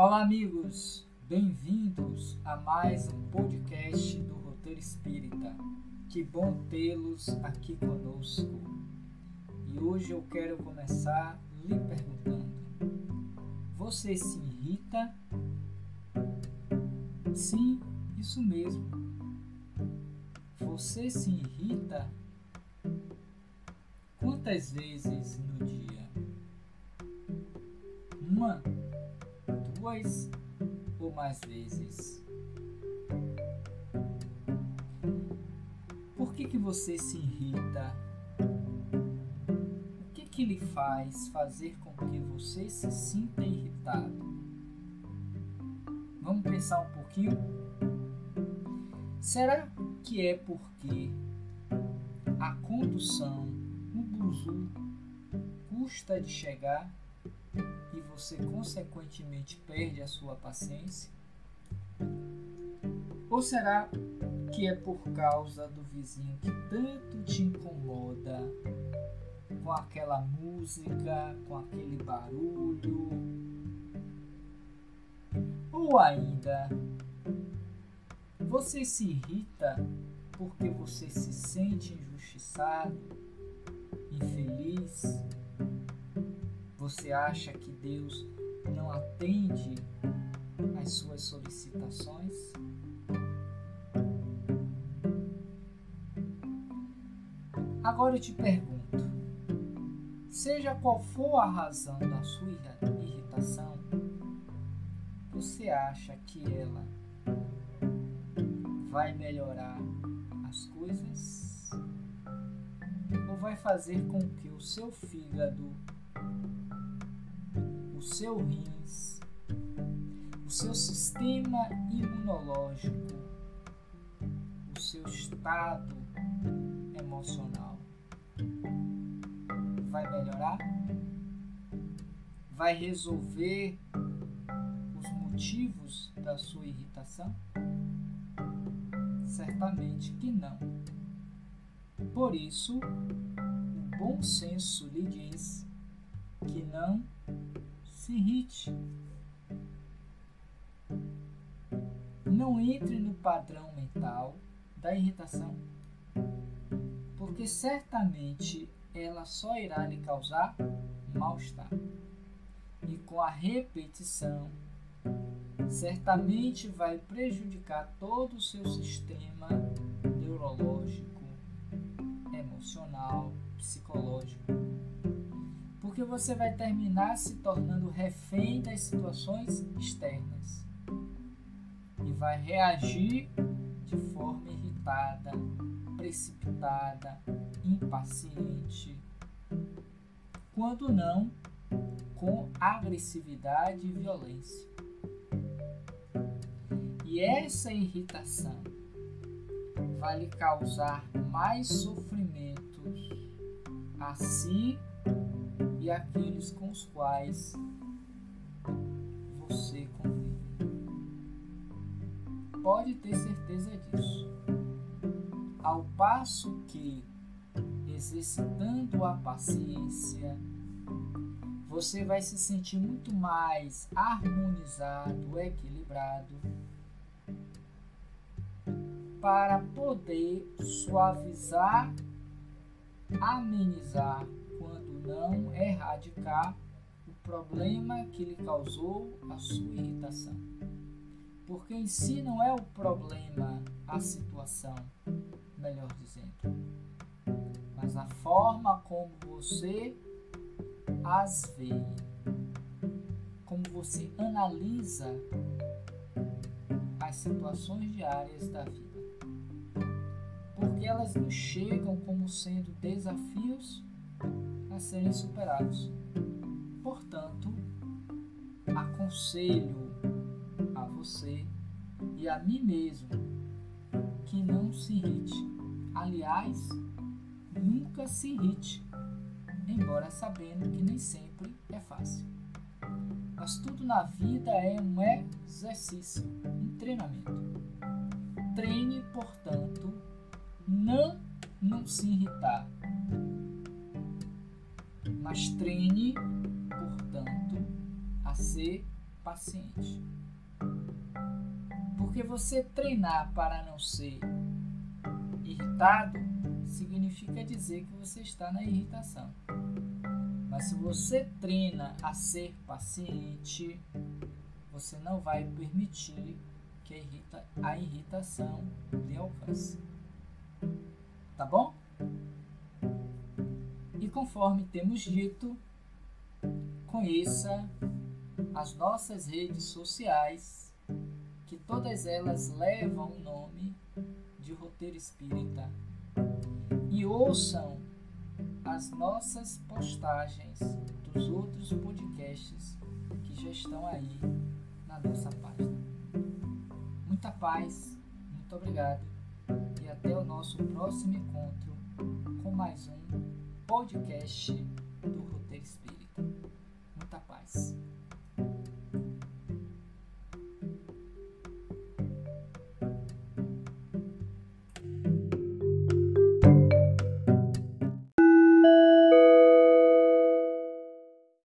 Olá, amigos! Bem-vindos a mais um podcast do Roteiro Espírita. Que bom tê-los aqui conosco. E hoje eu quero começar lhe perguntando: Você se irrita? Sim, isso mesmo. Você se irrita? Quantas vezes no dia? Uma, ou mais vezes? Por que, que você se irrita? O que, que lhe faz fazer com que você se sinta irritado? Vamos pensar um pouquinho? Será que é porque a condução no buzu custa de chegar e você consequentemente perde a sua paciência? Ou será que é por causa do vizinho que tanto te incomoda com aquela música, com aquele barulho? Ou ainda você se irrita porque você se sente injustiçado, infeliz? Você acha que Deus não atende às suas solicitações? Agora eu te pergunto: seja qual for a razão da sua irritação, você acha que ela vai melhorar as coisas ou vai fazer com que o seu fígado, seu rins, o seu sistema imunológico, o seu estado emocional vai melhorar? Vai resolver os motivos da sua irritação? Certamente que não. Por isso, o bom senso lhe diz que não se irrite. Não entre no padrão mental da irritação, porque certamente ela só irá lhe causar mal-estar. E com a repetição, certamente vai prejudicar todo o seu sistema neurológico, emocional, psicológico. Porque você vai terminar se tornando refém das situações externas e vai reagir de forma irritada, precipitada, impaciente, quando não com agressividade e violência. E essa irritação vai lhe causar mais sofrimentos a si e aqueles com os quais você convive. Pode ter certeza disso. Ao passo que, exercitando a paciência, você vai se sentir muito mais harmonizado, equilibrado para poder suavizar, amenizar, não erradicar o problema que lhe causou a sua irritação. Porque em si não é o problema a situação, melhor dizendo, mas a forma como você as vê, como você analisa as situações diárias da vida porque elas nos chegam como sendo desafios a serem superados. Portanto, aconselho a você e a mim mesmo que não se irrite. Aliás, nunca se irrite, embora sabendo que nem sempre é fácil. Mas tudo na vida é um exercício, um treinamento. Treine, portanto, não não se irritar, mas treine, portanto, a ser paciente. Porque você treinar para não ser irritado significa dizer que você está na irritação. Mas se você treina a ser paciente, você não vai permitir que a, irrita a irritação lhe alcance. Tá bom? Conforme temos dito, conheça as nossas redes sociais, que todas elas levam o nome de Roteiro Espírita. E ouçam as nossas postagens dos outros podcasts que já estão aí na nossa página. Muita paz, muito obrigado e até o nosso próximo encontro com mais um podcast do Roteiro Espírita. Muita paz.